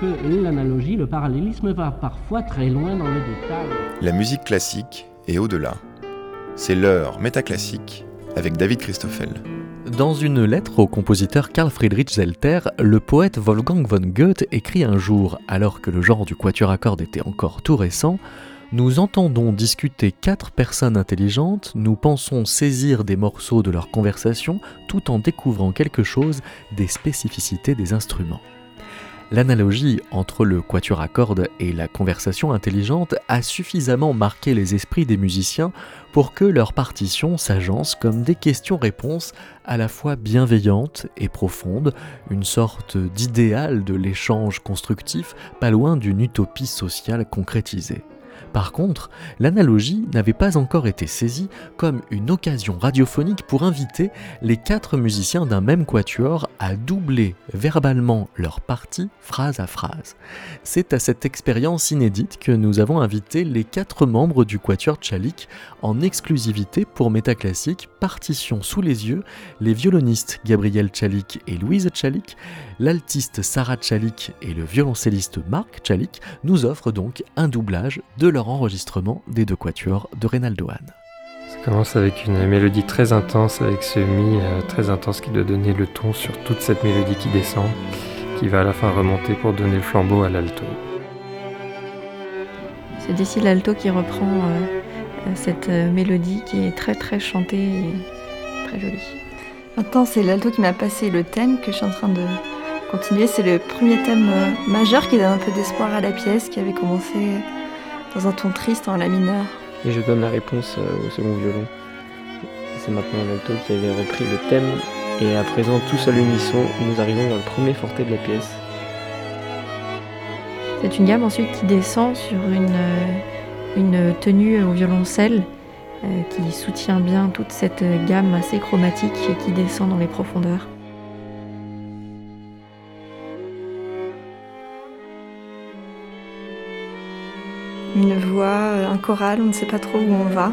que l'analogie, le parallélisme va parfois très loin dans le détail. La musique classique est au-delà. C'est l'heure métaclassique avec David Christoffel. Dans une lettre au compositeur Karl Friedrich Zelter, le poète Wolfgang von Goethe écrit un jour, alors que le genre du quatuor à cordes était encore tout récent, nous entendons discuter quatre personnes intelligentes, nous pensons saisir des morceaux de leur conversation tout en découvrant quelque chose des spécificités des instruments. L'analogie entre le quatuor à cordes et la conversation intelligente a suffisamment marqué les esprits des musiciens pour que leurs partitions s'agencent comme des questions-réponses à la fois bienveillantes et profondes, une sorte d'idéal de l'échange constructif pas loin d'une utopie sociale concrétisée. Par contre, l'analogie n'avait pas encore été saisie comme une occasion radiophonique pour inviter les quatre musiciens d'un même quatuor à doubler verbalement leur partie phrase à phrase. C'est à cette expérience inédite que nous avons invité les quatre membres du quatuor Tchalik en exclusivité pour Métaclassique, partition sous les yeux, les violonistes Gabriel Tchalik et Louise Tchalik, l'altiste Sarah Tchalik et le violoncelliste Marc Tchalik nous offrent donc un doublage de leur enregistrement des deux quatuors de Reynaldo Hahn. Ça commence avec une mélodie très intense, avec ce mi euh, très intense qui doit donner le ton sur toute cette mélodie qui descend, qui va à la fin remonter pour donner le flambeau à l'alto. C'est d'ici l'alto qui reprend euh, euh, cette mélodie qui est très très chantée et très jolie. Maintenant, c'est l'alto qui m'a passé le thème que je suis en train de continuer. C'est le premier thème majeur qui donne un peu d'espoir à la pièce, qui avait commencé dans un ton triste en la mineur. Et je donne la réponse euh, au second violon. C'est maintenant l'alto qui avait repris le thème et à présent tout seul unisson, nous arrivons dans le premier forté de la pièce. C'est une gamme ensuite qui descend sur une, euh, une tenue au violoncelle euh, qui soutient bien toute cette gamme assez chromatique et qui descend dans les profondeurs. Une voix, un choral, on ne sait pas trop où on va.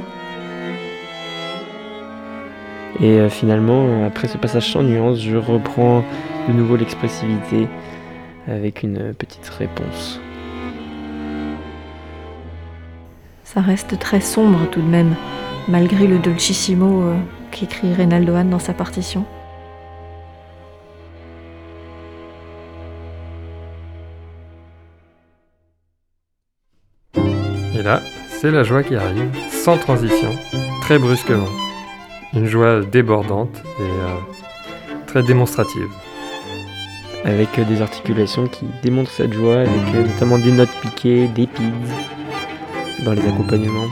Et euh, finalement, après ce passage sans nuance, je reprends de nouveau l'expressivité avec une petite réponse. Ça reste très sombre tout de même, malgré le dolcissimo euh, qu'écrit Reynaldo Hahn dans sa partition. Et là, c'est la joie qui arrive, sans transition, très brusquement. Une joie débordante et euh, très démonstrative. Avec euh, des articulations qui démontrent cette joie, avec euh, notamment des notes piquées, des pids dans les accompagnements.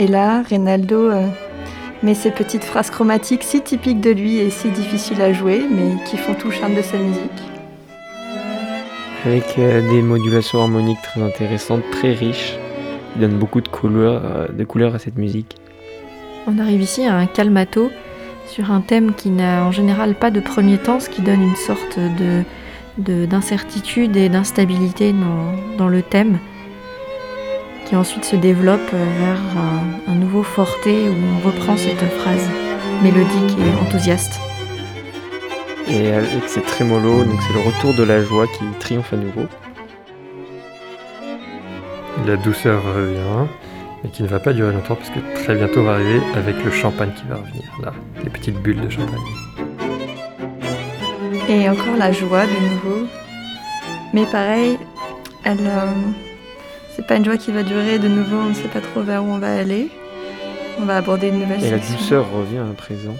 Et là, Reynaldo mais ces petites phrases chromatiques si typiques de lui et si difficiles à jouer, mais qui font tout le charme de sa musique. Avec euh, des modulations harmoniques très intéressantes, très riches, qui donnent beaucoup de couleurs, euh, de couleurs à cette musique. On arrive ici à un calmato sur un thème qui n'a en général pas de premier temps, ce qui donne une sorte de, d'incertitude et d'instabilité dans, dans le thème qui ensuite se développe vers un, nouveau forté où on reprend cette phrase mélodique et enthousiaste. Et avec ces trémolos, donc c'est le retour de la joie qui triomphe à nouveau. La douceur revient, mais qui ne va pas durer longtemps parce que très bientôt va arriver avec le champagne qui va revenir. Là, les petites bulles de champagne. Et encore la joie de nouveau. Mais pareil, elle, euh, c'est pas une joie qui va durer de nouveau, on ne sait pas trop vers où on va aller. On va aborder une nouvelle Et section. la douceur revient à présent.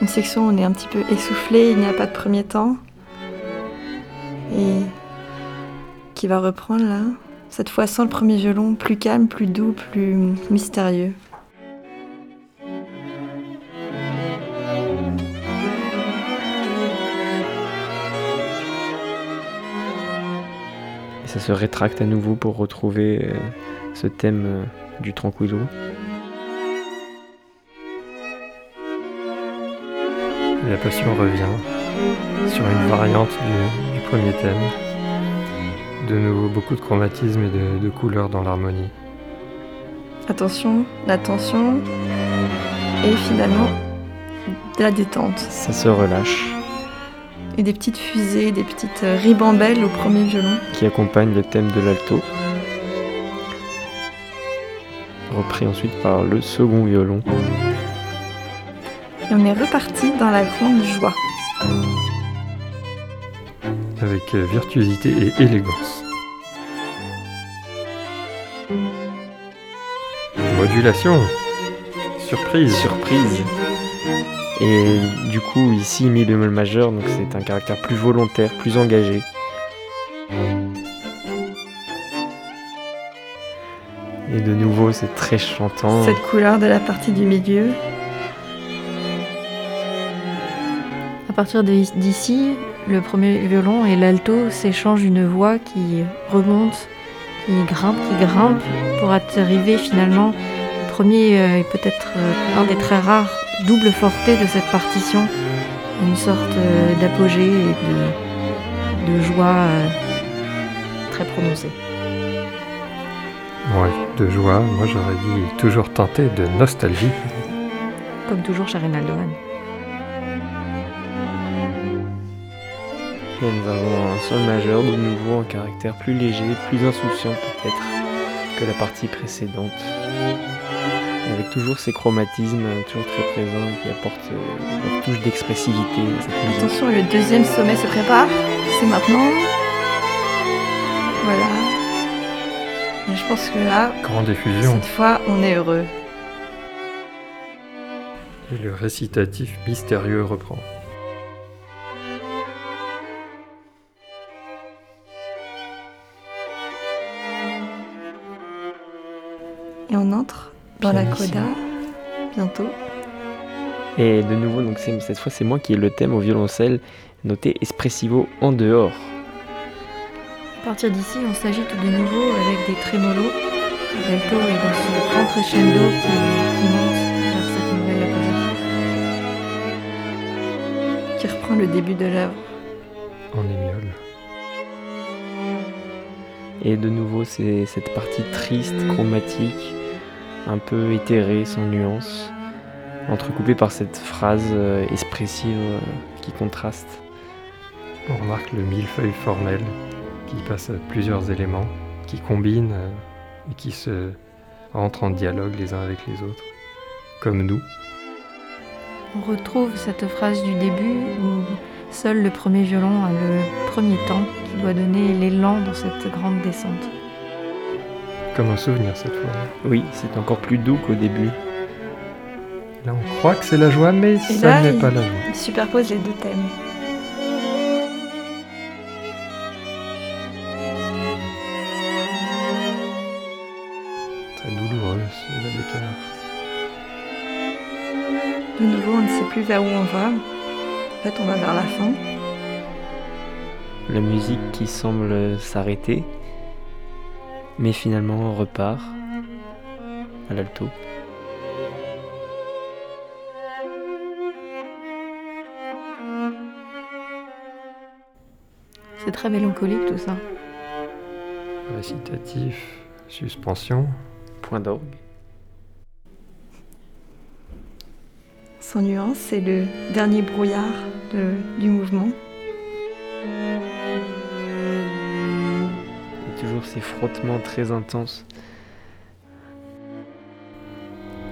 Une section où on est un petit peu essoufflé, il n'y a pas de premier temps. Et qui va reprendre là. Cette fois sans le premier violon, plus calme, plus doux, plus mystérieux. Et ça se rétracte à nouveau pour retrouver euh, ce thème euh, du tranquillo. la passion revient sur une variante du, premier thème. De nouveau, beaucoup de chromatisme et de, de couleurs dans l'harmonie. Attention, l'attention et finalement de la détente. Ça se relâche. Et des petites fusées, des petites ribambelles au premier violon. Qui accompagne le thème de l'alto. Repris ensuite par le second violon. Et on est reparti dans la grande joie. Avec euh, virtuosité et élégance. Modulation. Surprise. Surprise. Et du coup, ici, mi bémol majeur, donc c'est un caractère plus volontaire, plus engagé. Et de nouveau, c'est très chantant. Cette couleur de la partie du milieu. À partir d'ici, le premier violon et l'alto s'échangent une voix qui remonte, qui grimpe, qui grimpe, pour arriver finalement. Le premier est peut-être euh, un des très rares double forté de cette partition, une sorte euh, d'apogée et de, joie euh, très prononcée. Ouais, de joie, moi j'aurais dit toujours tenté de nostalgie. Comme toujours chez Reynaldoan. Et nous avons un sol majeur de nouveau un caractère plus léger, plus insouciant peut-être que la partie précédente avec toujours ces chromatismes toujours très présents qui apportent euh, leur touche d'expressivité. Attention, le deuxième sommet se prépare. C'est maintenant. Voilà. Et je pense que là, Grande effusion. cette fois, on est heureux. Et le récitatif mystérieux reprend. Dans la coda bientôt. Et de nouveau, donc cette fois, c'est moi qui ai le thème au violoncelle, noté espressivo en dehors. À partir d'ici, on s'agite de nouveau avec des trémolos. L'alto est dans ce grand crescendo qui, qui monte vers cette nouvelle. Qui reprend le début de l'œuvre. En émiole. Et de nouveau, c'est cette partie triste, chromatique, un peu éthéré, sans nuance, entrecoupé par cette phrase euh, expressive euh, qui contraste. On remarque le millefeuille formel qui passe à plusieurs éléments, qui combinent euh, et qui se rentrent en dialogue les uns avec les autres, comme nous. On retrouve cette phrase du début où seul le premier violon a le premier temps qui doit donner l'élan dans cette grande descente comme un souvenir cette fois. Oui, c'est encore plus doux qu'au début. Là, on croit que c'est la joie, mais ça n'est pas la joie. Il superpose les deux thèmes. Très douloureux, ce d'écart. De nouveau, on ne sait plus vers où on va. En fait, on va vers la fin. La musique qui semble s'arrêter mais finalement on repart à l'alto. C'est très mélancolique tout ça. Récitatif, suspension. Point d'orgue. Sans nuance, c'est le dernier brouillard du mouvement. Ces frottements très intenses.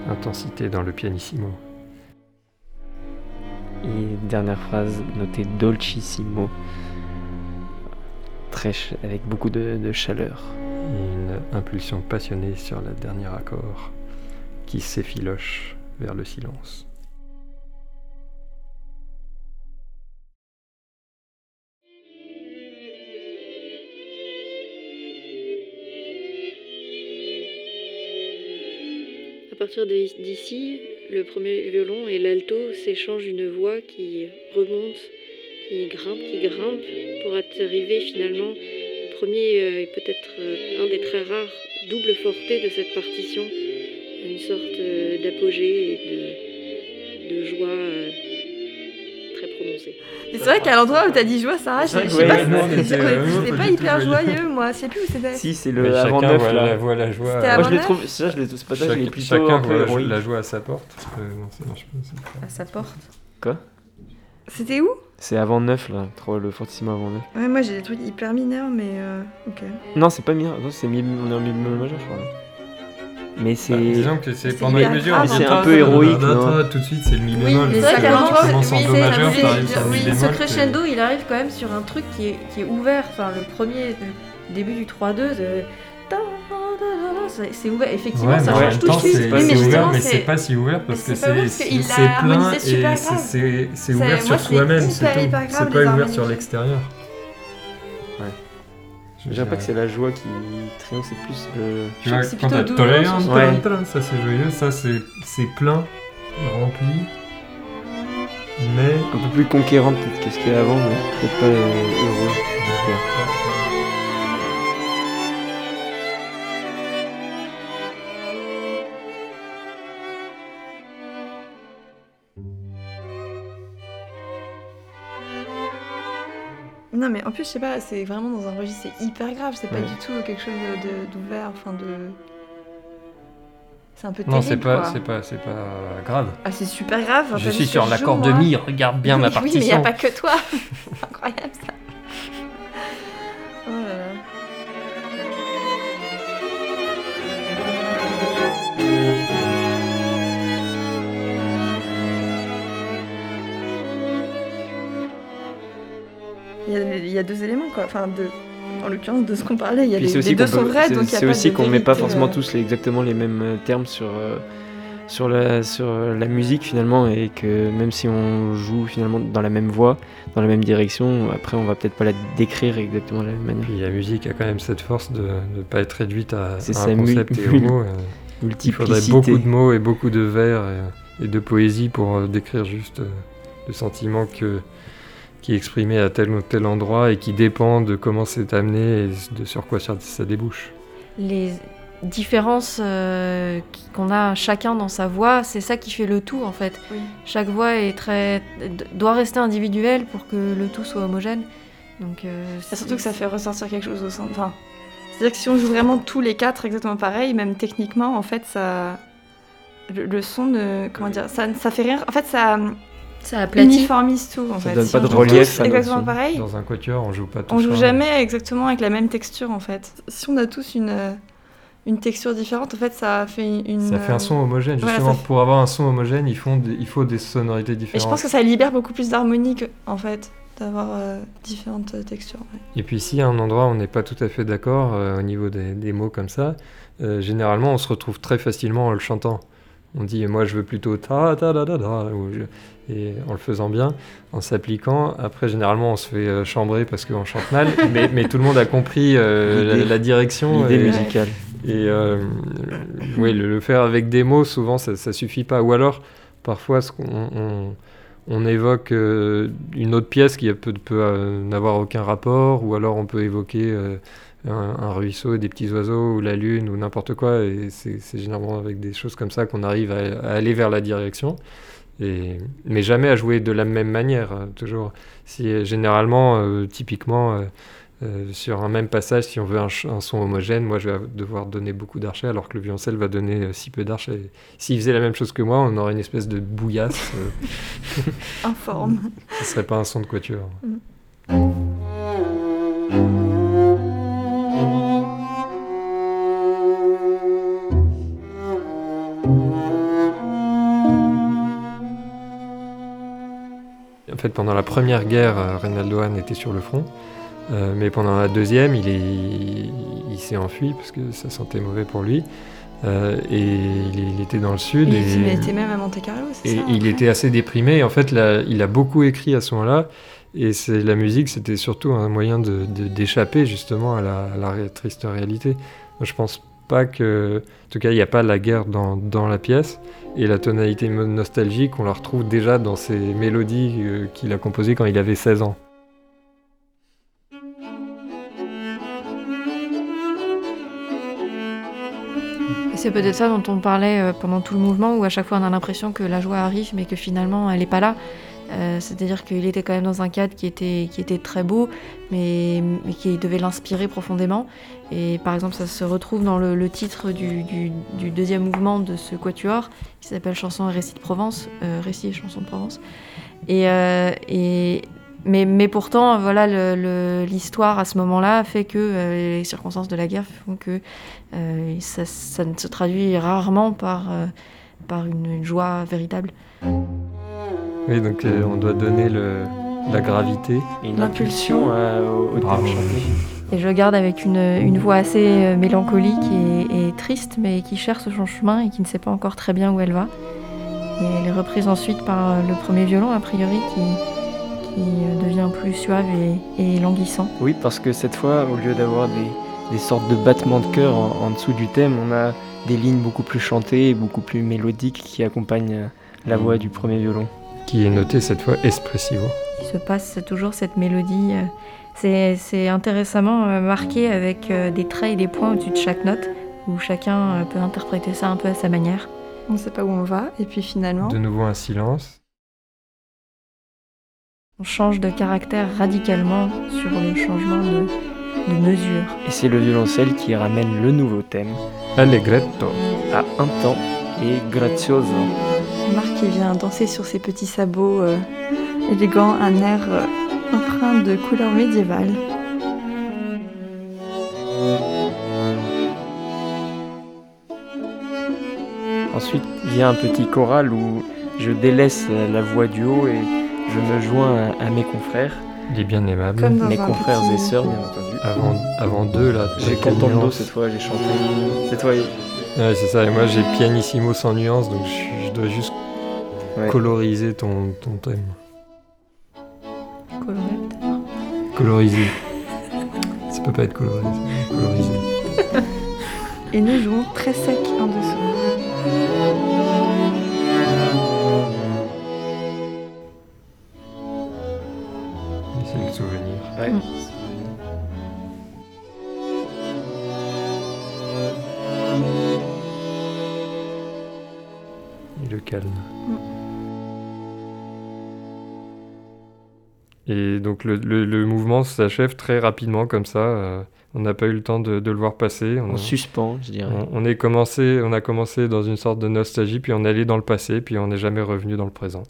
Intensité dans le pianissimo. Et dernière phrase notée dolcissimo. Très avec beaucoup de, de chaleur. une impulsion passionnée sur le dernier accord qui s'effiloche vers le silence. Partir d'ici, le premier violon et l'alto s'échangent une voix qui remonte, qui grimpe, qui grimpe, pour arriver finalement. Le premier euh, est peut-être euh, un des très rares doubles fortés de cette partition, une sorte euh, d'apogée et de, joie Et c'est vrai qu'à l'endroit où t'as dit joie, Sarah, je sais ouais, pas, c'était était, euh, pas pas hyper joyeux. moi. Je sais plus où c'était. Si, c'est Mais le avant chacun 9 voit, là. la, voit la joie. Moi je l'ai trouvé, ça je l'ai ce passage, je l'ai plutôt chacun voit la, joie à sa porte. Non, ça marche pas. c'est pas- À sa porte. Quoi? C'était où? C'est avant 9 là, trop le fortissimo avant 9. Ouais, moi j'ai des trucs hyper mineurs, mais euh, ok. Non, c'est pas mineur, non, c'est mi, on est en mi majeur, je crois. Mais c'est. Bah, disons que c'est pendant hyper une mesure. grave, on hein. C'est un peu héroïque, Tout de suite, c'est le mi Oui, bémol. oui, c'est- ce crescendo, il arrive quand même sur un truc qui est, qui est ouvert. Enfin, le premier le début du 3-2, c'est- ouvert. Effectivement, Ouais, ça change tout de suite. Oui, mais ouvert, mais c'est- pas si ouvert parce que c'est plein et c'est- ouvert sur soi-même, c'est les pas ouvert sur l'extérieur. Dirais pas que c'est la joie qui triomphe, c'est plus le. Tu vois, c'est quand plutôt t'as tolérance, ça. c'est joyeux, ça c'est c'est plein, rempli, mais Un peu plus conquérant peut-être que ce qu'il y a avant, mais peut-être pas euh, heureux. j'espère. Non, mais en plus, je sais pas, c'est vraiment dans un registre, c'est hyper grave, c'est pas Ouais. du tout quelque chose d'ouvert, enfin de. C'est un peu non, terrible. c'est pas, c'est pas, c'est pas grave. Ah, c'est super grave. Je suis sur l'accord de mi, regarde bien ma Oui, Oui, mais y a partition. pas que toi. C'est incroyable ça. Quoi, enfin deux. En l'occurrence de ce qu'on parlait, il y a les, les deux sont peut- vrais, c'est- donc il y a c'est pas aussi de qu'on met pas forcément euh. tous les- exactement les mêmes euh, termes sur euh, sur la sur la musique finalement et que même si on joue finalement dans la même voie, dans la même direction, après on va peut-être pas la décrire exactement de la même manière. Puis la musique a quand même cette force de ne pas être réduite à, à un concept et au mot. euh, Il faudrait beaucoup de mots et beaucoup de vers et, et de poésie pour décrire juste le sentiment que, qui est exprimé à tel ou tel endroit et qui dépend de comment c'est amené et de sur quoi ça, ça débouche. Les différences euh, qu'on a chacun dans sa voix, c'est ça qui fait le tout en fait. Oui. Chaque voix est très doit rester individuelle pour que le tout soit homogène. Donc euh, surtout que ça fait ressortir quelque chose au sein. Enfin, c'est-à-dire que si on joue vraiment tous les quatre exactement pareil, même techniquement, en fait, ça. Le, le son ne. Comment dire ça, ça fait rien. En fait, ça ça aplatit. uniformise tout. En Ça fait. donne Si pas de relief exactement pareil. Dans un quatuor, on joue pas tous On joue jamais exactement avec la même texture en fait. Si on a tous une, euh, une texture différente, en fait, ça fait une. Ça fait un son homogène. voilà, Justement, fait- pour avoir un son homogène, il faut des, il faut des sonorités Et différentes. je pense que ça libère beaucoup plus d'harmonie que- en fait, d'avoir euh, différentes euh, textures. ouais. Et puis si à un endroit on n'est pas tout à fait d'accord euh, au niveau des, des mots comme ça, euh, généralement on se retrouve très facilement en le chantant. On dit moi je veux plutôt ta ta da da da et en le faisant bien, en s'appliquant. Après généralement on se fait euh, chambrer parce qu'on chante mal, mais, mais tout le monde a compris euh, la, direction. L'idée musicale. et euh, oui, le, le faire avec des mots, souvent, ça, ça suffit pas. Ou alors, parfois, ce on, on évoque une autre pièce qui peut, peut n'avoir aucun rapport, ou alors on peut évoquer un, un ruisseau des petits oiseaux, ou la lune, ou n'importe quoi. Et c'est généralement avec des choses comme ça qu'on arrive à, à aller vers la direction. Et, mais jamais à jouer de la même manière, euh, toujours. Si, généralement, euh, typiquement, euh, euh, sur un même passage, si on veut un, son homogène, moi je vais devoir donner beaucoup d'archets, alors que le violoncelle va donner si peu d'archets. S'il faisait la même chose que moi, on aurait une espèce de bouillasse. Informe. ce serait pas un son de quatuor. En fait, pendant la première guerre, euh, Reynaldo Hahn était sur le front. Euh, mais pendant la deuxième, il, est- il, il s'est enfui parce que ça sentait mauvais pour lui. Euh, et il, il était dans le sud. Il, et, il était même à Monte Carlo, c'est et ça il était assez déprimé. En fait, là, il a beaucoup écrit à ce moment-là. Et la musique, c'était surtout un moyen de- de- d'échapper justement à la, à la triste réalité. Je pense pas que, en tout cas, il n'y a pas la guerre dans, dans la pièce. Et la tonalité nostalgique, on la retrouve déjà dans ses mélodies euh, qu'il a composées quand il avait 16 ans. C'est peut-être ça dont on parlait euh, pendant tout le mouvement, où à chaque fois on a l'impression que la joie arrive, mais que finalement elle n'est pas là. Euh, C'est-à-dire qu'il était quand même dans un cadre qui était, qui était très beau, mais, mais qui devait l'inspirer profondément. Et par exemple, ça se retrouve dans le, titre du, deuxième mouvement de ce quatuor, qui s'appelle Chanson et récit de Provence, euh, et chanson de Provence. Et, euh, mais, pourtant, voilà, l'histoire à ce moment-là fait que euh, les circonstances de la guerre font que ça, ne se traduit rarement par, par une joie véritable. Oui, donc euh, on doit donner le, la gravité. Et une L'impulsion. impulsion à- au, au Bravo. thème chanté. Et je le garde avec une, une voix assez euh, mélancolique et, et triste, mais qui cherche son chemin et qui ne sait pas encore très bien où elle va. Et elle est reprise ensuite par euh, le premier violon, a priori, qui, qui euh, devient plus suave et, et languissant. Oui, parce que cette fois, au lieu d'avoir des, des sortes de battements de cœur en, en dessous du thème, on a des lignes beaucoup plus chantées et beaucoup plus mélodiques qui accompagnent euh, la voix du premier violon. Qui est noté cette fois espressivo. Il se passe toujours cette mélodie. euh, C'est c'est intéressamment euh, marqué avec euh, des traits et des points au-dessus de chaque note, où chacun peut interpréter ça un peu à sa manière. On ne sait pas où on va, et puis finalement, De nouveau un silence. On change de caractère radicalement sur le changement de, de mesure. Et c'est le violoncelle qui ramène le nouveau thème Allegretto. à un temps et grazioso. Marc qui vient danser sur ses petits sabots euh, élégants, un air euh, empreint de couleurs médiévales. Ensuite vient un petit choral où je délaisse la voix du haut et je me joins à, à mes confrères, Il est bien aimable. Mes confrères petit- et sœurs bien entendu. Avant, avant deux, là. J'ai nuance. cette fois, j'ai chanté. Cette fois, Ouais, c'est ça. Et moi, j'ai pianissimo sans nuance, donc je, suis- je dois juste Ouais. coloriser ton, ton thème. Coloré peut-être. Coloriser. Ça peut pas être colorisé. Et nous jouons très sec en dessous. Donc le, le- le mouvement s'achève très rapidement comme ça. euh, on n'a pas eu le temps de, de le voir passer. On, En a- suspens, je dirais. on- on est commencé, on a commencé dans une sorte de nostalgie, puis on est allé dans le passé, puis on n'est jamais revenu dans le présent.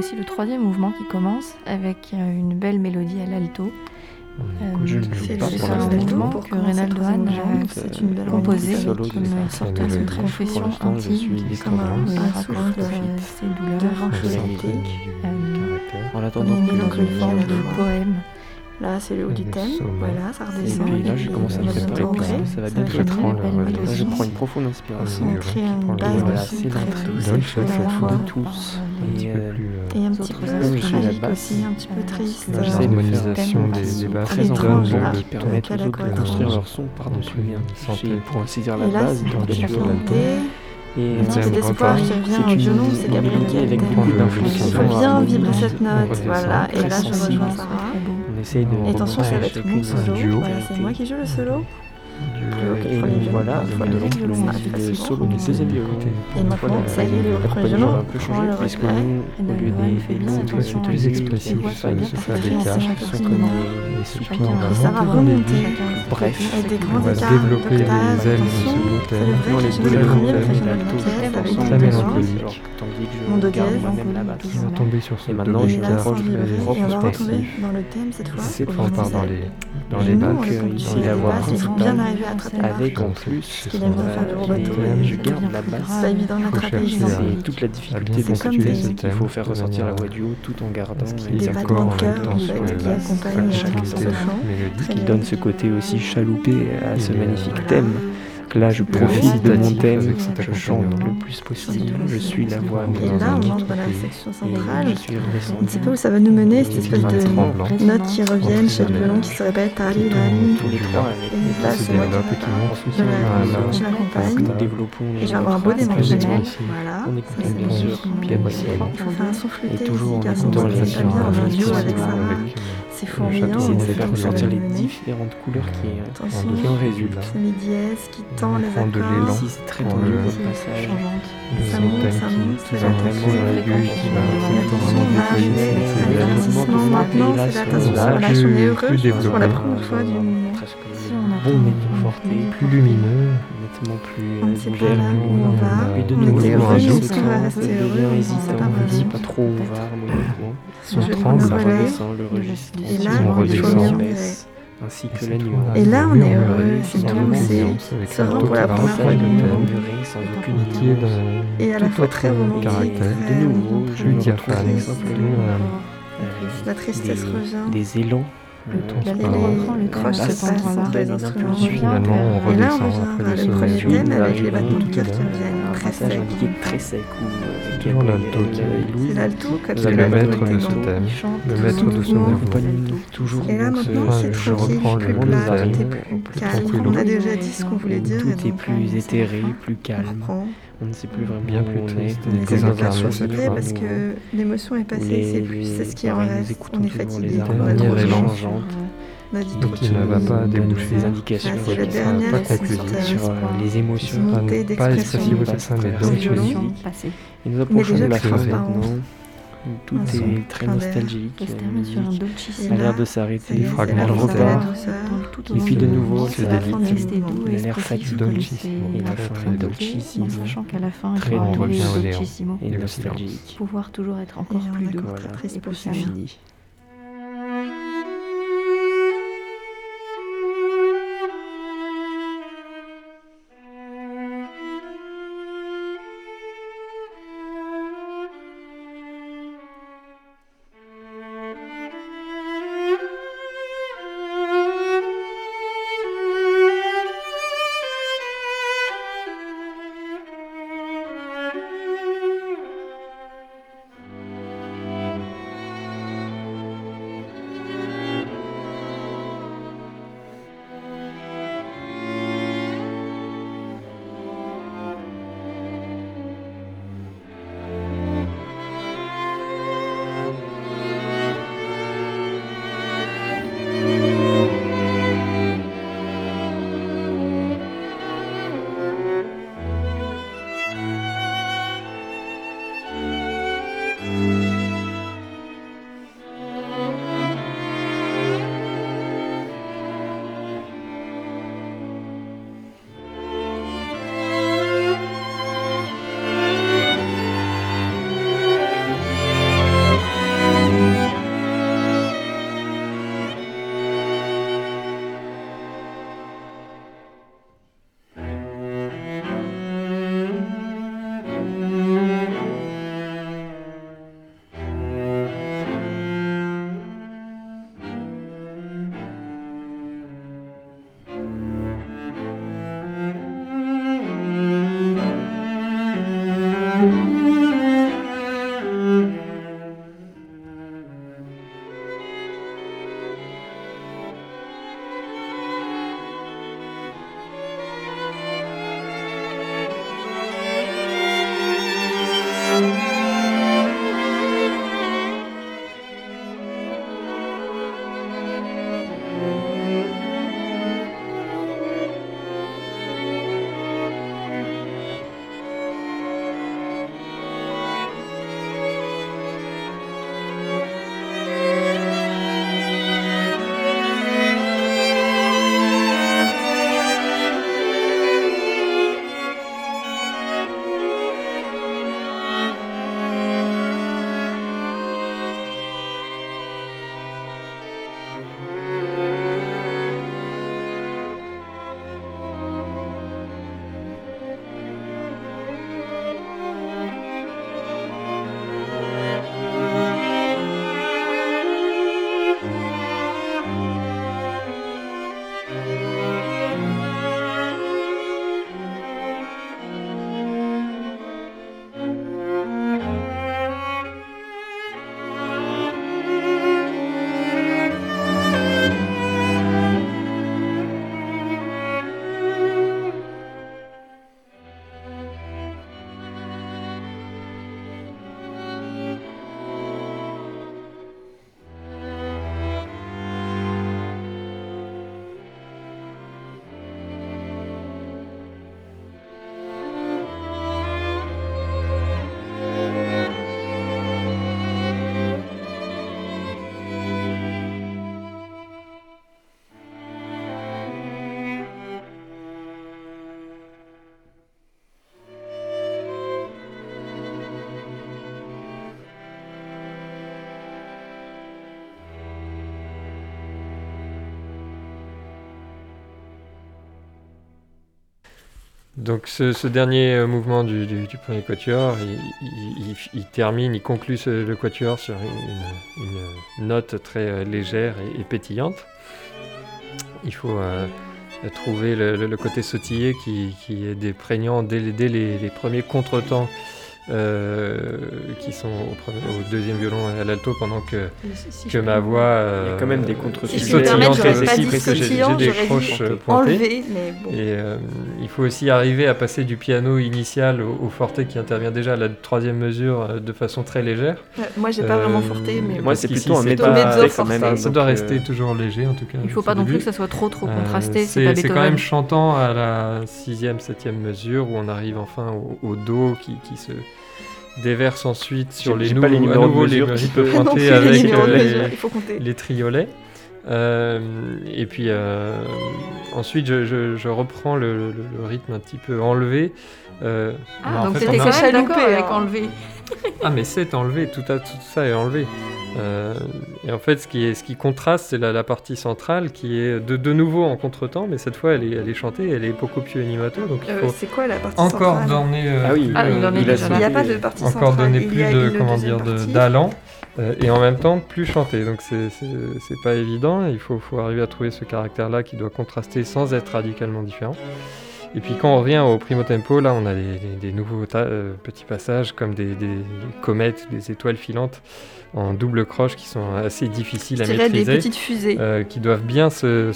Voici le troisième mouvement qui commence avec euh, une belle mélodie à l'alto Euh, C'est le l'instant. mouvement Pour que commencer Reynald la troisième Dohan jambe, a c'est une belle composé une cette sorte de confession intime, où il un raconte euh, ses douleurs. caractère. En On attendant dans une forme de poème. Là, c'est le haut du Le thème. Voilà, ça Et redescend. puis là, je commence à me préparer ça. va belle relève. Là, je prends une profonde inspiration. On crée une le base. Voilà, c'est très l'entrée. Dolce, et fout fois. de tous. Un petit Et, peu euh, plus. euh, Et un petit peu. Je la tragique aussi, un petit peu Euh, triste. parce que J'essaie de faire L'harmonisation thème des, qui basses très étrange le qui permettent aux autres de construire leur son par-dessus bien. santé. J'ai- Pour ainsi dire la Et base c'est bien quatuor. montée. Et euh, petit Deuxième d'espoir qui revient c'est au violon, c'est Gabriel mélodie avec beaucoup le. Il faut bien vibrer cette note, voilà. Et Très là, je rejoins. Sarah. On essaye de Et attention, ça va être mon solo. Voilà, c'est moi qui joue le solo. Et Premier violon, voilà, fois le solo du deuxième violon. Et maintenant, ça y est, le va un peu changer puisque Et au lieu des, des et à plus voit ça sont que des caches qui son sont comme c'est Et vent. remonter. Bref, des On va développer les ailes de ce C'est thème. Non, les deux le violons, premier, thème, après je la mélancolique. Mon je do garde dièse, moi-même la donc, basse. On va tomber sur ce Et maintenant, je Et là, quart sans rapproche vibrer, le et on va propre retomber passif. dans le thème cette fois. Cette au fois, on part dans les, dans Et les continue avec arriver à attraper en plus et je garde la basse. C'est évident d'attraper. C'est toute la difficulté de ce c'est qu'il faut faire ressortir la voix du haut tout en gardant ce les accords en même temps sur les basses, chaque ce qui donne ce côté aussi chaloupé à ce magnifique thème. Là, je profite de mon thème, je chante le plus possible, je suis la voix. Et là, un on autre entre dans la section centrale. On ne sait pas où ça va nous mener, cette espèce de notes qui reviennent chez le violon qui se répètent tous les trois avec Et là, c'est moi qui la- je l'accompagne. Et je vais avoir un beau ici. Voilà. On Ça, écoute c'est bien Il faut faire un son flûté Et toujours ici, en car sinon ça fait bien un duo avec Sarah. avec, C'est fourmillant, château C'est on de ça va ressortir nous les différentes couleurs qui, euh, en résultent. semi dièse qui tend les accords. Ici, c'est très tendu passage. Ça monte, ça qui- monte, c'est la tension. maintenant, c'est la tension. Là, on est heureux plus je pense, pour la première fois du bon premier Plus lumineux. nettement plus On ne sait pas ouvert. là où on va. Et de nouveau, qu'on va temps, rester heureux On ne sait pas trop où on va harmoniquement. Tremble, le relais. redescend le registre. Et là, on redescend ainsi que la nuance. Et là, on est heureux, c'est tout, c'est pour la première fois sans aucune Et à la fois très romantique, De nouveau, je me retrouve euh, euh, La tristesse revient. des élans. Le euh, ton Les se reprend, le se les instruments. on Et là, on redescend revient vers le le avec les battements de tout cœur à qui reviennent très secs. très sec euh, toujours l'alto qui- euh, l'alto, comme le maître de ce thème, le maître de ce mouvement. Et là maintenant, ce- c'est je tranquille, reprends le plus bon plat, thème, tout est le plus calme. tranquillo. On a déjà dit ce qu'on voulait dire. et tout est plus éthéré, plus calme. On ne sait plus vraiment Bien où plus on est. On est parce que l'émotion est passée, c'est plus c'est ce qui en pareil, nous reste. On est fatigué, les a. On a dit Donc il ne va pas déboucher des indications sur- dernière pas de- sur euh, les émotions. Pas- au sens, mais Dans le. Et nous approchons déjà de la fin maintenant. Tout Un son est très nostalgique. Musique dolcissimo. a l'air de s'arrêter. c'est fragments de au Et puis de nouveau, c'est a l'air Dolcissimo. Et la fin est de dolcissimo. en sachant qu'à la fin, Très les dolcissimo. et nostalgique. Pouvoir toujours être encore plus doux. Très finir. fini. Donc ce, dernier euh, mouvement du, premier quatuor, il, termine, il conclut le quatuor sur une, note très euh, légère et, pétillante. Il faut euh, trouver le, côté sautillé qui, est des prégnant dès, les, les, premiers contretemps euh, qui sont au, deuxième violon et à l'alto pendant que, que ma voix. Euh, Il y a quand même des contre si je j'ai des croches pointées. Mais Et euh, il faut aussi arriver à passer du piano initial au, forté qui intervient déjà à la troisième mesure de façon très légère. moi, j'ai pas vraiment forté, mais moi, c'est plutôt un mezzo Ça, ça doit rester toujours léger en tout cas. Il faut pas non plus que ça soit trop trop contrasté. c'est quand même chantant à la sixième, septième mesure où on arrive enfin au, do qui, qui se déverse ensuite sur les, nouveaux, les numéros de pointés avec euh, les, triolets. Euh, et puis euh, ensuite, je, reprends le, rythme un petit peu enlevé. ah, donc c'était d'accord avec hein. enlevé. ah, mais c'est enlevé, tout, tout ça est enlevé. Euh, et en fait, ce qui, est, ce qui contraste, c'est la, partie centrale qui est de, de nouveau en contretemps, mais cette fois, elle est, elle est chantée, elle est beaucoup plus animato. Donc euh, c'est quoi la partie encore centrale donner, euh, ah oui, ah, il, n'y a pas de partie encore centrale. donner plus de comment dire d'allant. et en même temps plus chanter. Donc c'est pas évident, il faut, faut arriver à trouver ce caractère-là qui doit contraster sans être radicalement différent. Et puis quand on revient au primo tempo, là on a des, nouveaux euh, petits passages comme des, comètes, des étoiles filantes en double croche qui sont assez difficiles à maîtriser. des petites fusées. Euh, qui doivent bien se,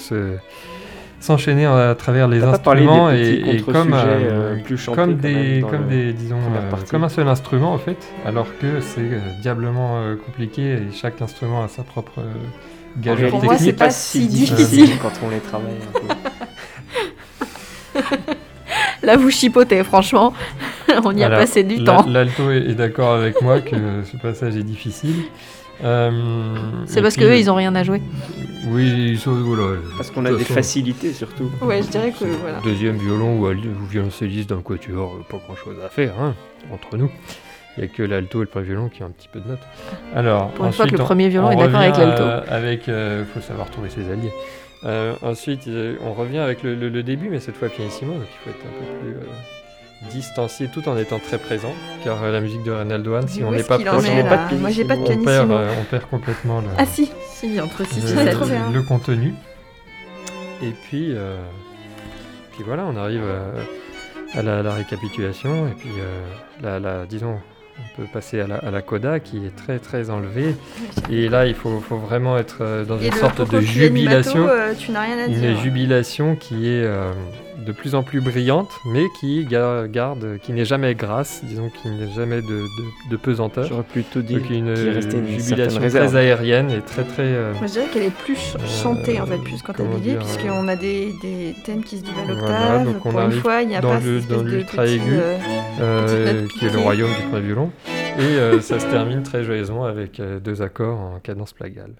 s'enchaîner à travers les instruments et, comme, euh, plus comme des, comme des disons, comme un seul instrument en fait, alors que c'est diablement compliqué et chaque instrument a sa propre gageure Pour technique. moi, c'est pas si difficile quand on les travaille. Un peu. Là, vous chipotez, franchement. On y a passé du temps. L'alto est, d'accord avec moi que ce passage est difficile. Euh, c'est parce qu'eux, ils ont rien à jouer. Oui, ils sont, Parce qu'on a des facilités surtout. Ouais, je dirais que voilà. Deuxième violon ou, ou violoncelliste d'un quatuor, pas grand chose à faire, hein, entre nous. Il n'y a que l'alto et le premier violon qui ont un petit peu de notes. Alors, Pour une fois que le premier violon est d'accord avec l'alto. Avec, il euh, faut savoir trouver ses alliés. Euh, ensuite, euh, on revient avec le, début, mais cette fois pianissimo, donc il faut être un peu plus euh, distancié tout en étant très présent, car la musique de Reynaldo Hahn, si on n'est pas proche, moi j'ai pas de on perd, on perd complètement le, ah si, si entre 6 et 7 le contenu. Et puis, puis voilà, on arrive à, la, récapitulation, et puis la, la, disons, on peut passer à la, coda qui est très très enlevée. Et là, il faut, vraiment être euh, dans une sorte de jubilation. Euh, tu n'as rien à dire. Une jubilation qui est euh, de plus en plus brillante, mais qui garde, qui n'est jamais grasse, disons, qui n'est jamais de, de, pesanteur. J'aurais plutôt dit une, une jubilation très aérienne et très très. Euh, Moi, je dirais qu'elle est plus euh, chantée en fait, plus cantabile, puisqu'on a des, des, thèmes qui se doublent à l'octave. Voilà, Pour une fois, il n'y a dans pas le, dans l'ultra aigu, euh, qui est le royaume du premier violon, et ça se termine très joyeusement avec deux accords en cadence plagale.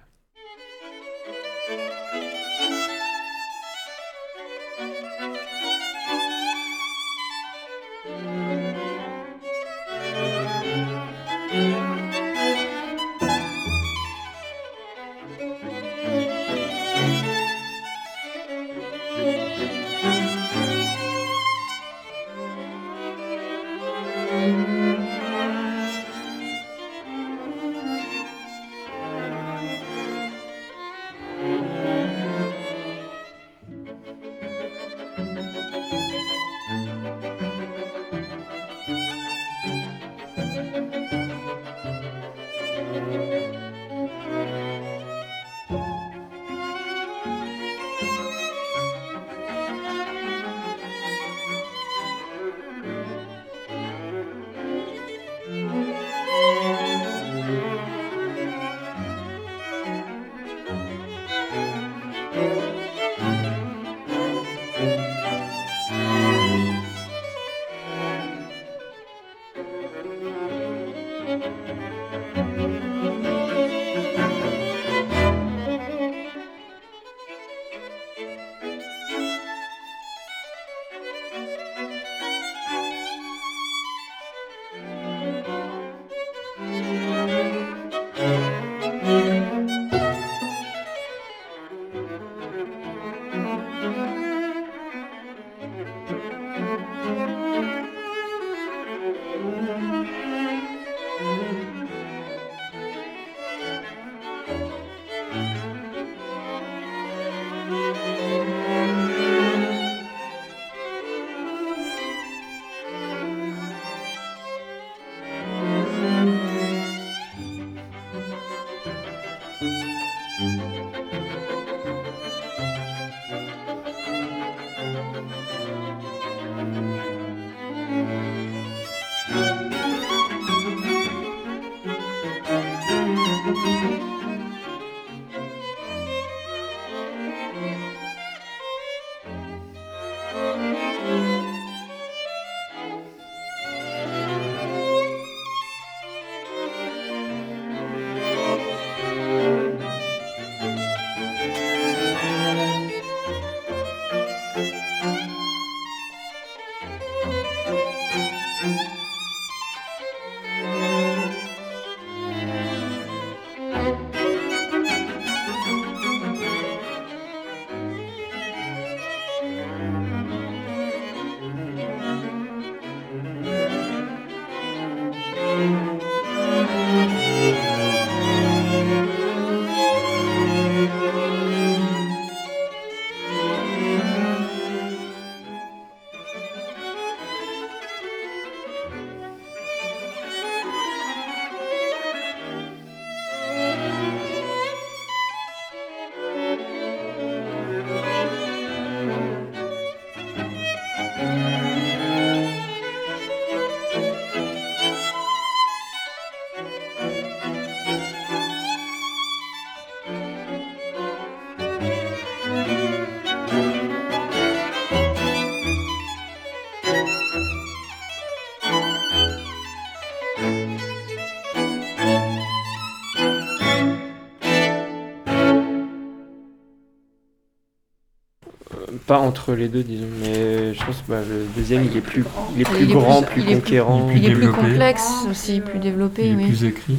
Pas entre les deux, disons, mais je pense que bah, le deuxième, il est plus, il est Il plus est grand, plus- plus, il est plus- conquérant. Il est plus développé. complexe aussi, plus développé, Il est plus écrit,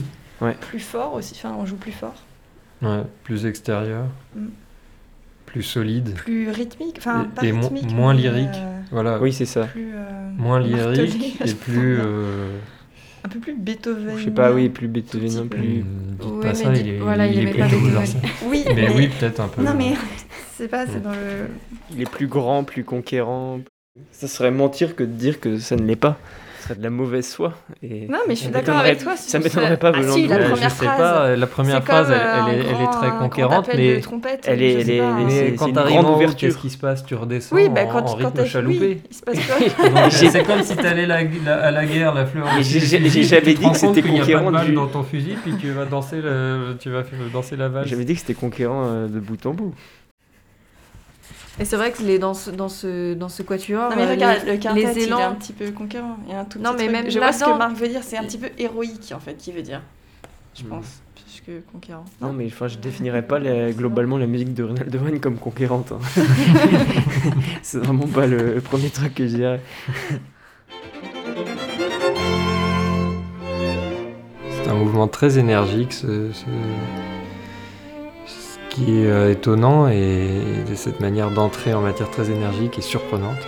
Plus fort aussi, enfin on joue plus fort. ouais, plus extérieur, Mm. plus solide. Plus rythmique, enfin Et- pas et mo- rythmique. moins mais, lyrique. euh, Voilà, Oui, c'est ça. plus, euh, moins lyrique et plus. euh, Un peu plus Beethoven. Je sais pas, oui, plus Beethoven, plus. dites Oui, pas mais ça, dites- il est, voilà, il il est plutôt Beethoven. bouleversant. Oui, Mais oui, peut-être un peu. Non mais c'est pas, c'est Mm. dans le. Il est plus grand, plus conquérant. Ça serait mentir que de dire que ça ne l'est pas. Ce serait de la mauvaise foi. Et Non mais je suis ça d'accord avec toi. Ça m'étonnerait pas Ah si, la. Euh, première je sais phrase. pas, la première phrase, elle, euh, elle est, un elle est très conquérante, mais, elle je est- sais elle est- mais quand t'arrives grande en haut, qu'est-ce qui se passe? Tu redescends Oui, bah en, quand, en quand rythme t'as- chaloupé. C'est comme si t'allais la- la- à la guerre, la fleur. tu te dit que c'était conquérant balle du- dans ton fusil, puis tu vas tu danser la valse. J'avais dit que c'était conquérant euh, de bout en bout. Et c'est vrai que les, dans, ce, dans, ce, dans ce quatuor, Non mais euh, regarde, les, le quintet, les il est élans, un petit peu conquérant. Il y a un tout Non, petit mais truc. même Je vois ce que Marc veut dire, c'est un petit peu héroïque en fait, qui veut dire. Je Hmm. pense, plus que conquérant. Non, mais enfin, je définirais pas la- globalement la musique de Ronald Wayne comme conquérante. hein. c'est vraiment pas le, le premier truc que je dirais. C'est un mouvement très énergique, ce qui est euh, étonnant et de cette manière d'entrer en matière très énergique et surprenante.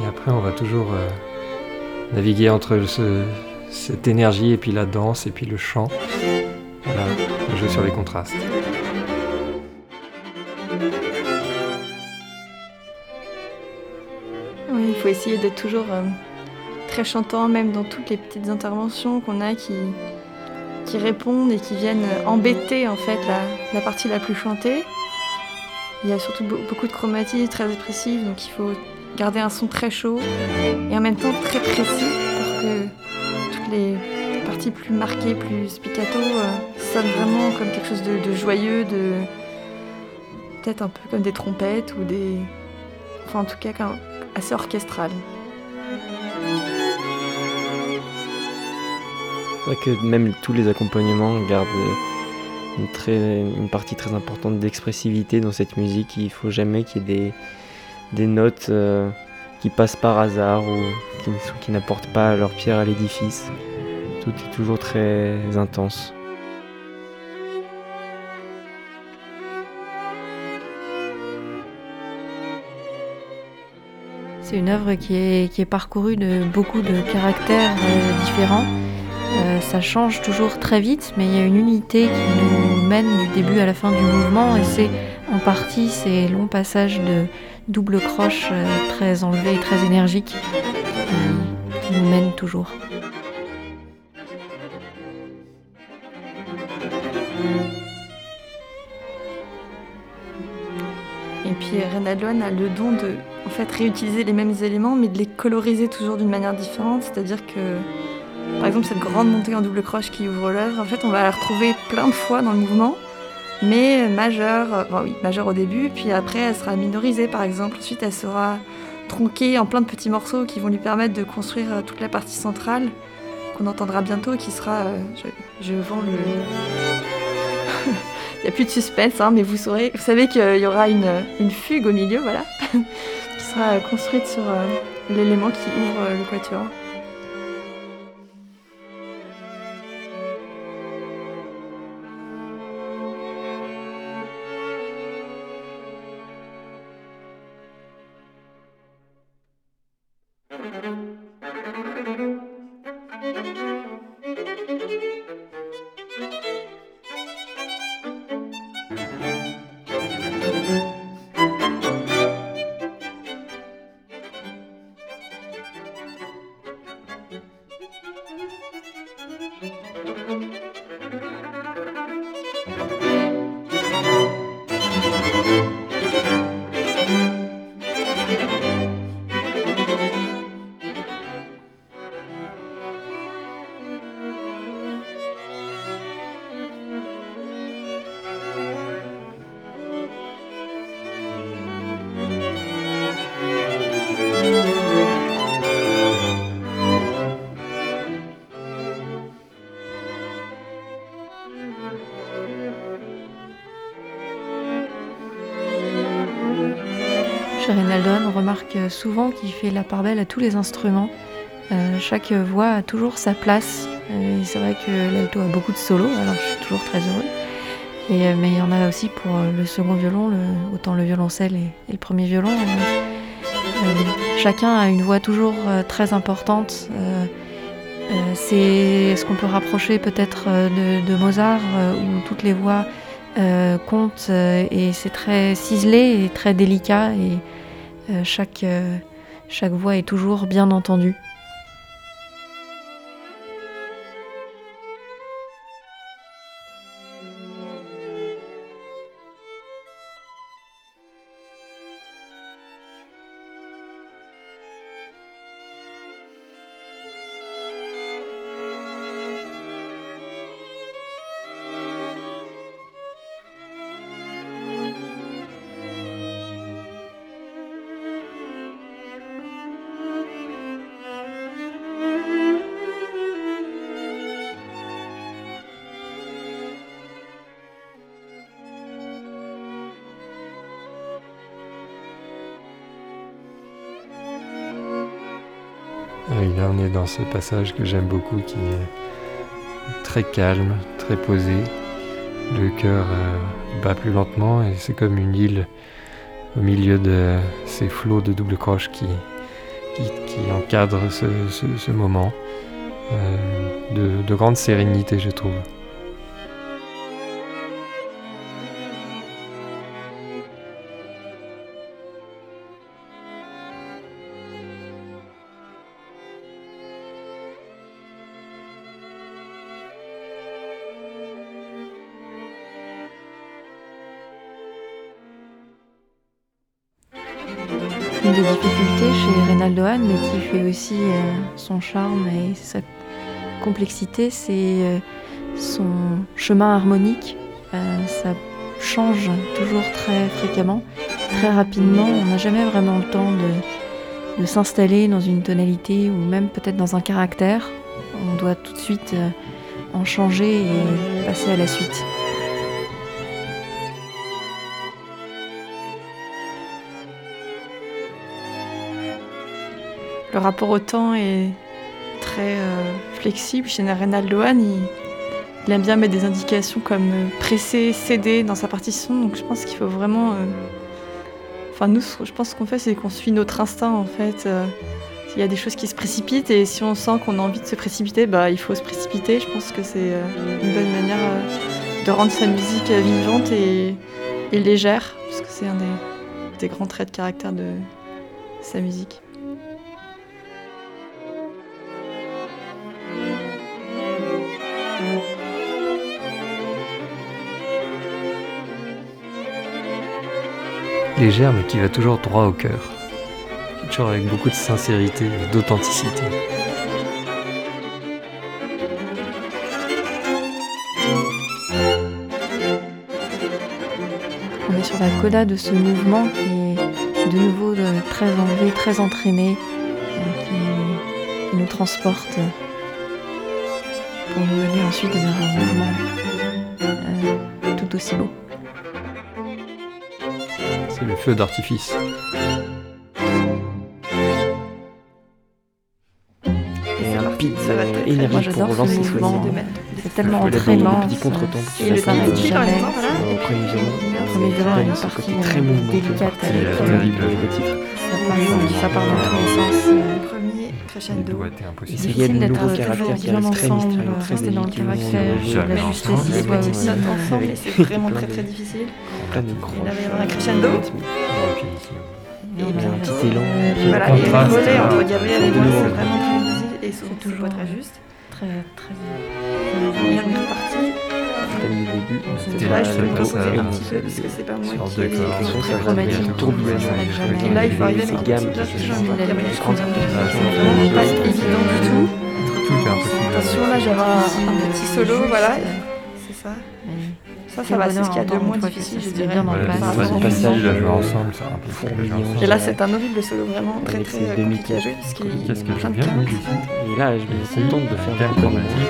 Et après, on va toujours euh, naviguer entre ce- cette énergie et puis la danse et puis le chant. Voilà, on joue sur les contrastes. Oui, il faut essayer d'être toujours euh, très chantant, même dans toutes les petites interventions qu'on a qui, qui répondent et qui viennent embêter en fait la, partie la plus chantée. Il y a surtout be- beaucoup de chromatisme très expressif, donc il faut garder un son très chaud et en même temps très précis pour que toutes les parties plus marquées, plus spiccato euh, sonnent vraiment comme quelque chose de, joyeux, de peut-être un peu comme des trompettes ou des, enfin en tout cas assez orchestral. C'est vrai que même tous les accompagnements gardent euh, une, très, une partie très importante d'expressivité dans cette musique. Il faut jamais qu'il y ait des, des notes euh, qui passent par hasard ou ne qui n'apportent pas leur pierre à l'édifice. Tout est toujours très intense. c'est une œuvre qui est, qui est parcourue de beaucoup de caractères euh, différents. Euh, ça change toujours très vite, mais il y a une unité qui nous mène du début à la fin du mouvement, et c'est en partie ces longs passages de double croche euh, très enlevés et très énergiques qui, nous mènent toujours. Et puis Renald One a le don de en fait réutiliser les mêmes éléments mais de les coloriser toujours d'une manière différente, c'est-à-dire que par exemple cette grande montée en double croche qui ouvre l'œuvre, en fait on va la retrouver plein de fois dans le mouvement, mais majeure, euh, bon oui, majeure au début, puis après elle sera minorisée par exemple, ensuite elle sera tronquée en plein de petits morceaux qui vont lui permettre de construire euh, toute la partie centrale qu'on entendra bientôt qui sera, euh, je, vends le... Il n'y a plus de suspense, hein, mais vous saurez, vous savez qu'il y aura une, fugue au milieu, voilà, qui sera construite sur l'élément qui ouvre le quatuor. Remarque souvent qu'il fait la part belle à tous les instruments. Euh, chaque voix a toujours sa place. Euh, et c'est vrai que l'alto a beaucoup de solos, alors je suis toujours très heureuse. Et, euh, mais il y en a aussi pour le second violon, autant le violoncelle et, le premier violon. Chacun a une voix toujours très importante. C'est ce qu'on peut rapprocher peut-être de, Mozart, où toutes les voix euh, comptent euh, et c'est très ciselé et très délicat chaque, euh, chaque voix est toujours bien entendue. Ce passage que j'aime beaucoup qui est très calme, très posé. Le cœur euh, bat plus lentement et c'est comme une île au milieu de ces flots de double croche qui, encadrent ce, moment euh, de grande sérénité, je trouve. Mais qui fait aussi euh, son charme et sa complexité, c'est euh, son chemin harmonique. Euh, ça change toujours très fréquemment, très rapidement. On n'a jamais vraiment le temps de, s'installer dans une tonalité ou même peut-être dans un caractère. On doit tout de suite en changer et passer à la suite. Le rapport au temps est très euh, flexible. Chez Reynaldo Hahn, il, il aime bien mettre des indications comme euh, presser, céder dans sa partition. Donc je pense qu'il faut vraiment. euh, Enfin, nous, je pense qu'on fait, c'est qu'on suit notre instinct en fait. Il y a des choses qui se précipitent et si on sent qu'on a envie de se précipiter, bah, il faut se précipiter. Je pense que c'est une bonne manière de rendre sa musique vivante et, légère, parce que c'est un des grands traits de caractère de sa musique. Légère mais qui va toujours droit au cœur. Toujours avec beaucoup de sincérité d'authenticité. On est sur la coda de ce mouvement qui est de nouveau euh, très enlevé, très entraîné, euh, qui, nous transporte pour nous mener ensuite vers un mouvement euh, tout aussi beau. C'est le feu d'artifice. Et un énergique Moi, pour j'adore ce relancer mouvement. Swazzy. C'est tellement entraînant. contretemps qui le se petit. Au premier violon. Le premier violon a une Ce partie côté très euh, avec euh, euh, le titre. ça part dans tous les sens. Euh, Premier Les crescendo. doigts étaient Et impossibles. c'est- il y a difficile le d'être nouveau toujours caractère qui bien reste très ensemble, mystérieux, très rester dans le délicat, caractère, euh, Jamais la aussi. notes euh, ensemble, et c'est vraiment très de- très difficile. plein de Et là, un euh, crescendo. Et a un petit élan. euh, Voilà, Le et le relais entre Gabriel et moi, c'est vraiment très difficile et toujours toujours, très euh, juste. Très, très. Et on est reparti. Thème du début. C'était Là, là, je poser à- un petit peu parce que c'est pas moi qui ai très chromatique, jamais. Et là, il faut arriver avec des c'est C'est vraiment pas évident du tout. Tout est impossible. Attention, là, j'aurai un, petit solo, voilà. C'est ça. Ça, ça va, c'est ce qu'il y a de moins une difficile, je dirais. bien dans le Ouais, pas, Par c'est c'est rapport pas au vraiment difficile à mouvement. jouer ensemble, c'est un peu Fourmillant. Et là, c'est un horrible solo, vraiment très très euh, compliqué à jouer parce qu'il Qu'est-ce que y a plein je de caractères. Et là, je me contente de faire peu chromatique.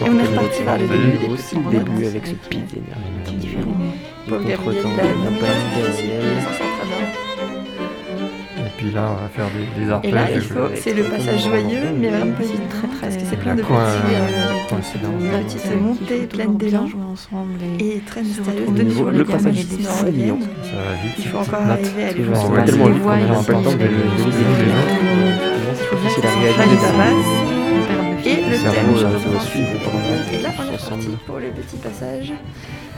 Et on est reparti vers le Début, début. aussi le début avec ce pic d'énergie. contretemps, bien. puis là, on va faire des, des Et arpèges. là, il des- faut, c'est le passage joyeux, mais vraiment pas vite, très, très- parce que c'est plein de petits, euh, petites montées pleines d'élan et, et très se mystérieuses. de nouveau, le passage est. Ça va vite. Il faut encore arriver à voir. tellement vite qu'on voix, n'a ils pas le temps sont de les. Il faut bien que ça. Cerveau, suivre pendant Et là, pour le petit passage.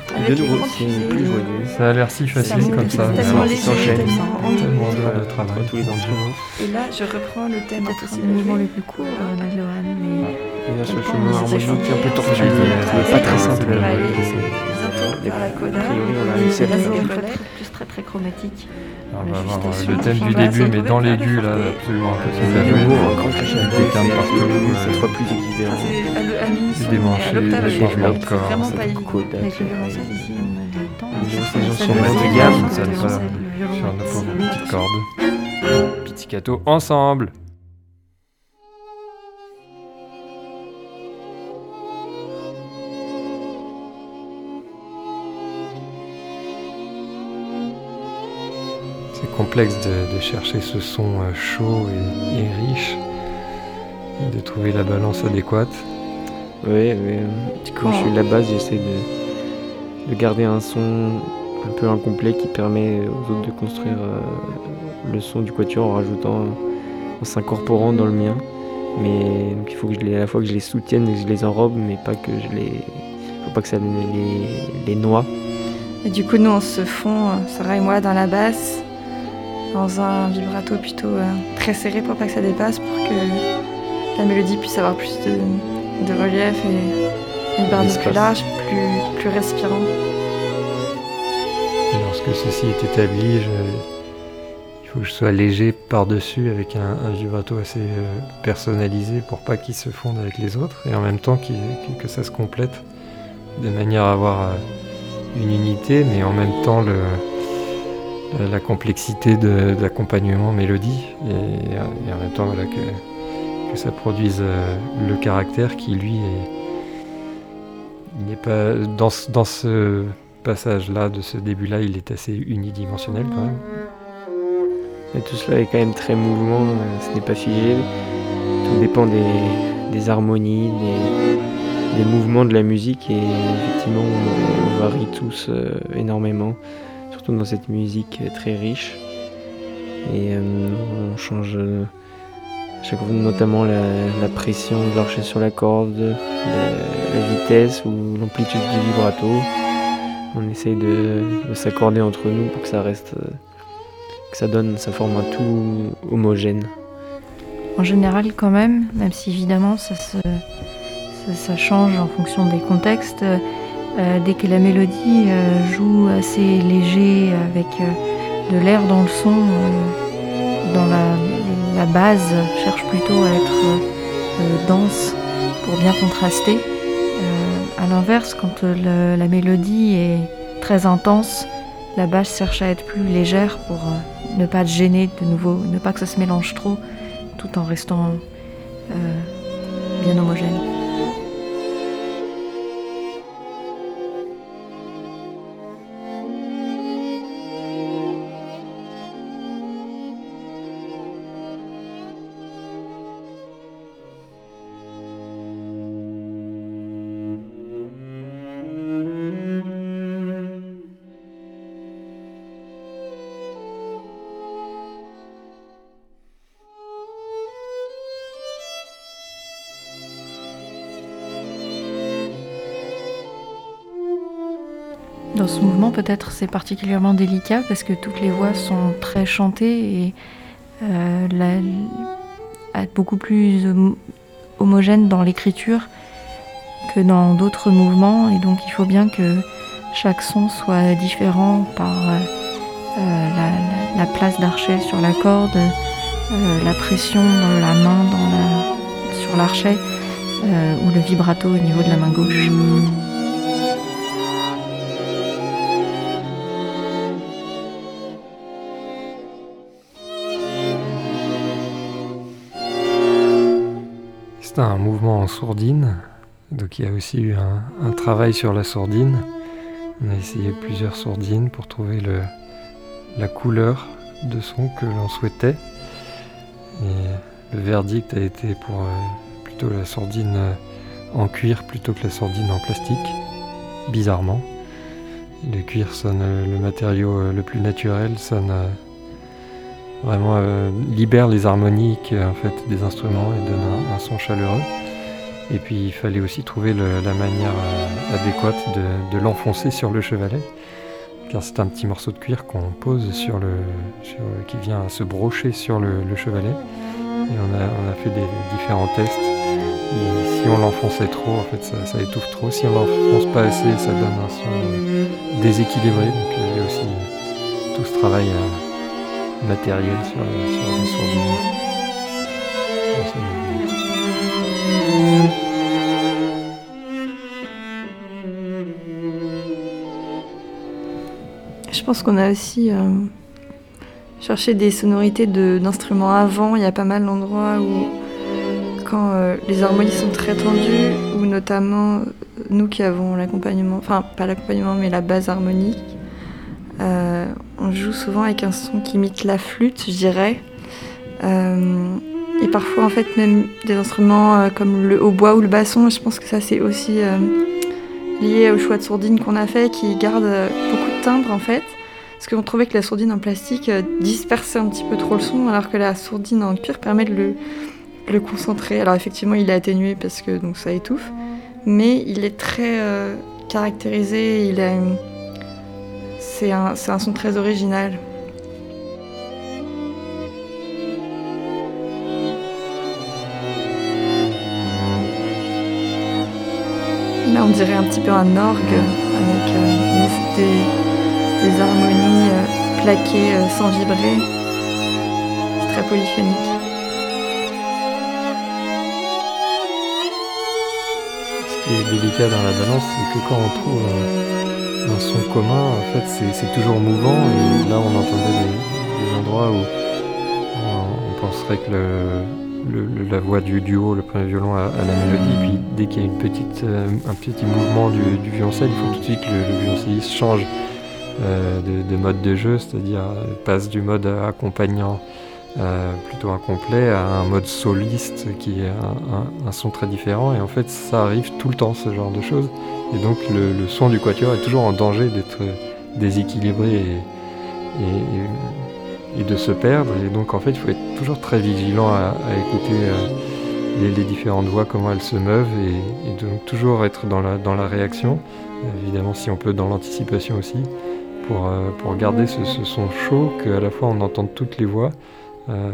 De Avec les nouveau, grandes c'est fusées. plus joyeux. Ça a l'air si facile comme ça. tellement léger, tellement de travail. tous les. Et là, je reprends le thème Peut-être le mouvement le plus court, euh, Maglohan, mais Et là, Pourtant, chemin harmonique un peu tortueux, pas très simple. Va aller C'est- bientôt vers la coda. A priori, on a réussi à Et là, le c'est faire. des très, relais. très- plus très très chromatique. On va avoir Ajustation, le thème du on va début, mais dans l'aigu, là, absolument impossible C'est à à jouer. nouveau un grand crescendo, Des termes c'est partout, plus- cette fois plus Enfin, exubérant. c'est Des l'octave des avec changements de c'est corps, vraiment ça pas coda, Avec le violoncelle ici, on a. Les gens, sont de ça, Sur nos pauvres petites cordes. Pizzicato ensemble. Complexe de, de chercher ce son euh, chaud et, et riche, et de trouver la balance adéquate. Ouais, ouais. Quand je suis de la base, j'essaie de, de garder un son un peu incomplet qui permet aux autres de construire euh, le son du quatuor en rajoutant, en s'incorporant dans le mien. Mais donc il faut que je les, à la fois que je les soutienne et que je les enrobe, mais pas que je les. faut pas que ça les, les noie. Et du coup, nous, on se fond, euh, Sarah et moi, dans la basse, dans un vibrato plutôt euh, très serré pour pas que ça dépasse, pour que la mélodie puisse avoir plus de, de relief et une barre plus large, plus, plus respirant. Et lorsque ceci est établi, je- il faut que je sois léger par-dessus avec un, un vibrato assez euh, personnalisé pour pas qu'il se fonde avec les autres et en même temps que ça se complète de manière à avoir euh, une unité mais en même temps le, la, la complexité de, l'accompagnement mélodie et, en même temps voilà, que, ça produise euh, le caractère qui lui est n'est pas dans dans ce passage-là, de ce début-là, il est assez unidimensionnel quand même. Tout cela est quand même très mouvement, euh, ce n'est pas figé. Tout dépend des, des harmonies, des, des mouvements de la musique et effectivement on, varie tous euh, énormément, dans cette musique très riche. Et euh, on change euh, notamment la, pression de l'archet sur la corde, la, vitesse ou l'amplitude du vibrato. On essaye de, de s'accorder entre nous pour que ça reste euh, que ça donne, ça forme un tout homogène. En général, quand même, même si évidemment ça change en fonction des contextes, euh, dès que la mélodie euh, joue assez léger avec euh, de l'air dans le son, dans la, base cherche plutôt à être dense pour bien contraster. À l'inverse, quand la mélodie est très intense, la basse cherche à être plus légère pour ne pas te gêner de nouveau, ne pas que ça se mélange trop tout en restant bien homogène. Ce mouvement, peut-être c'est particulièrement délicat parce que toutes les voix sont très chantées et euh, beaucoup plus hom- homogène dans l'écriture que dans d'autres mouvements et donc il faut bien que chaque son soit différent par euh, euh, la, la- la place d'archet sur la corde, la pression dans la main sur l'archet ou le vibrato au niveau de la main gauche. C'est un mouvement en sourdine, donc il y a aussi eu un, travail sur la sourdine. On a essayé plusieurs sourdines pour trouver la couleur de son que l'on souhaitait. Et le verdict a été pour plutôt la sourdine en cuir plutôt que la sourdine en plastique, bizarrement. Le cuir sonne le matériau le plus naturel, sonne vraiment libère les harmoniques en fait des instruments et donne un son chaleureux. Et puis il fallait aussi trouver la manière euh, adéquate de, l'enfoncer sur le chevalet, car c'est un petit morceau de cuir qu'on pose sur le, qui vient se brocher sur le, chevalet. Et on a, fait des différents tests. si on l'enfonçait trop, en fait, ça, étouffe trop. Si on l'enfonce pas assez, ça donne un son déséquilibré. Donc il y a aussi tout ce travail euh, matériel sur, sur. Je pense qu'on a aussi euh, cherché des sonorités d'instruments avant. Il y a pas mal d'endroits où, quand euh, les harmonies sont très tendues, ou notamment euh, nous qui avons l'accompagnement, enfin pas l'accompagnement, mais la base harmonique, on joue souvent avec un son qui imite la flûte, je dirais. Et parfois, en fait, même des instruments euh, comme le hautbois ou le basson, je pense que ça, c'est aussi euh, lié au choix de sourdine qu'on a fait, qui garde euh, beaucoup de timbre, en fait. Parce qu'on trouvait que la sourdine en plastique dispersait un petit peu trop le son, alors que la sourdine en cuir permet de le, concentrer. Alors, effectivement, il est atténué parce que donc, ça étouffe, mais il est très caractérisé, il c'est un son très original. on dirait un petit peu un orgue avec euh, des, harmonies euh, plaquées euh, sans vibrer. C'est très polyphonique. Ce qui est délicat dans la balance, c'est que quand on trouve un, son commun, en fait, c'est toujours mouvant. Et là, on entendait des, endroits où on penserait que la voix du duo, le premier violon à, la mélodie, puis dès qu'il y a une petite, euh, un petit mouvement du, violoncelle, il faut tout de suite que le, violoncelliste change euh, de, mode de jeu, c'est-à-dire euh, passe du mode accompagnant plutôt incomplet à un mode soliste qui est un, son très différent. Et en fait, ça arrive tout le temps, ce genre de choses. Et donc, le, son du quatuor est toujours en danger d'être déséquilibré et et de se perdre. Et donc en fait, il faut être toujours très vigilant à, écouter euh, les, différentes voix, comment elles se meuvent, et, donc toujours être dans la, dans la réaction, évidemment si on peut dans l'anticipation aussi, pour, euh, pour garder ce, son chaud, qu'à la fois on entende toutes les voix. Euh,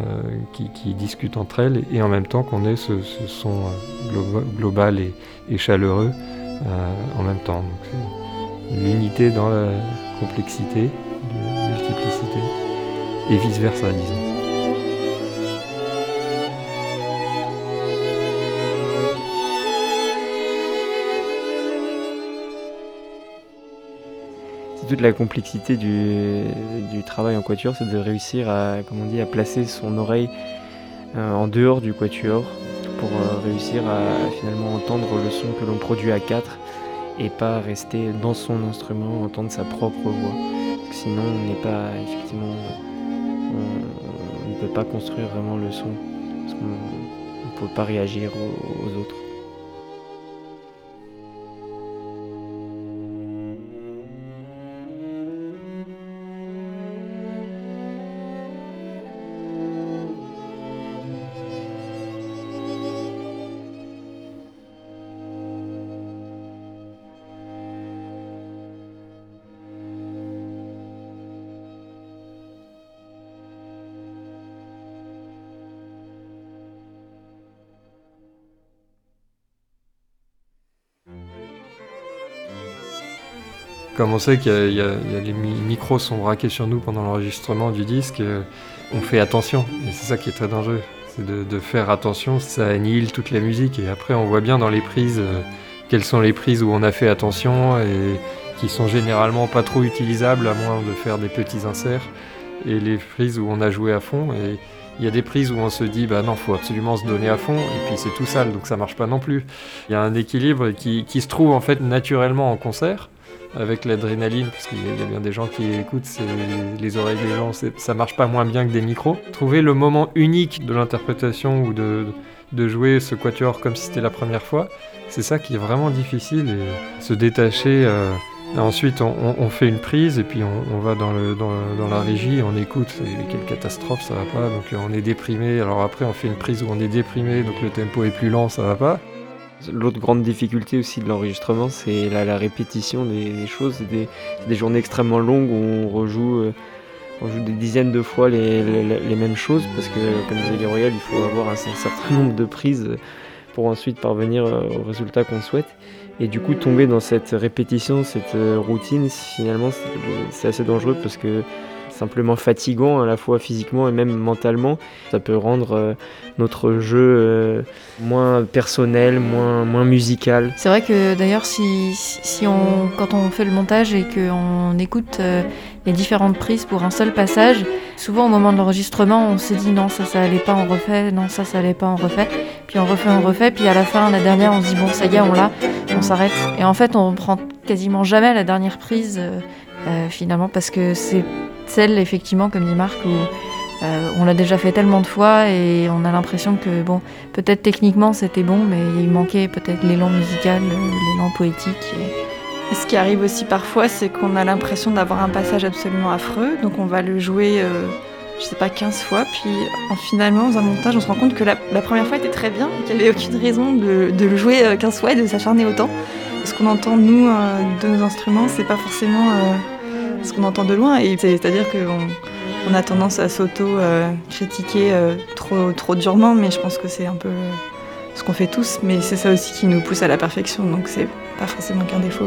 qui, discutent entre elles et en même temps qu'on ait ce, son global et, chaleureux en même temps. l'unité dans la complexité, la multiplicité et vice-versa, disons. Toute la complexité du, travail en quatuor, c'est de réussir à, on dit, à placer son oreille euh, en dehors du quatuor pour euh, réussir à finalement entendre le son que l'on produit à quatre et pas rester dans son instrument, entendre sa propre voix. sinon, on n'est pas effectivement on ne peut pas construire vraiment le son, parce qu'on ne peut pas réagir aux autres. Comme on sait a les micros sont braqués sur nous pendant l'enregistrement du disque, euh, on fait attention. Et c'est ça qui est très dangereux. C'est de, faire attention, ça annihile toute la musique. Et après, on voit bien dans les prises euh, quelles sont les prises où on a fait attention et qui sont généralement pas trop utilisables à moins de faire des petits inserts. Et les prises où on a joué à fond. Et il y a des prises où on se dit, bah non, faut absolument se donner à fond, et puis c'est tout sale, donc ça marche pas non plus. Il y a un équilibre qui, qui se trouve en fait naturellement en concert, avec l'adrénaline, parce qu'il y, a bien des gens qui écoutent, les oreilles des gens, ça marche pas moins bien que des micros. Trouver le moment unique de l'interprétation ou de, jouer ce quatuor comme si c'était la première fois, c'est ça qui est vraiment difficile et se détacher. Euh, ensuite, on, fait une prise et puis on, va dans, dans, la régie, on écoute, quelle catastrophe, ça va pas, donc on est déprimé. Alors après, on fait une prise où on est déprimé, donc le tempo est plus lent, ça va pas. L'autre grande difficulté aussi de l'enregistrement, c'est la, répétition des, choses. C'est des, journées extrêmement longues où on rejoue, euh, on joue des dizaines de fois les, mêmes choses parce que, comme disait Gabriel, il faut avoir un, certain nombre de prises pour ensuite parvenir euh, au résultat qu'on souhaite. Et du coup, tomber dans cette répétition, cette euh, routine, finalement, c'est assez dangereux parce que simplement fatigant à la fois physiquement et même mentalement. Ça peut rendre euh, notre jeu euh, moins personnel, moins, musical. C'est vrai que d'ailleurs si, si on, quand on fait le montage et qu'on écoute euh, les différentes prises pour un seul passage, souvent au moment de l'enregistrement on s'est dit non ça ça allait pas on refait, non ça ça allait pas on refait, puis on refait on refait, puis à la fin la dernière on se dit bon ça y est on l'a, on s'arrête. Et en fait on prend quasiment jamais la dernière prise finalement parce que c'est celle, effectivement, comme dit Marc, où euh, on l'a déjà fait tellement de fois et on a l'impression que, bon, peut-être techniquement c'était bon, mais il manquait peut-être l'élan musical, euh, l'élan poétique. Ce qui arrive aussi parfois, c'est qu'on a l'impression d'avoir un passage absolument affreux, donc on va le jouer, euh, je sais pas, 15 fois, puis finalement, dans un montage, on se rend compte que la, première fois était très bien, qu'il n'y avait aucune raison de, le jouer 15 fois et de s'acharner autant. Ce qu'on entend, nous, de nos instruments, c'est pas forcément ce qu'on entend de loin. Et c'est-à-dire qu'on on a tendance à s'auto-critiquer euh, trop, trop durement, mais je pense que c'est un peu ce qu'on fait tous. Mais c'est ça aussi qui nous pousse à la perfection, donc c'est pas forcément qu'un défaut.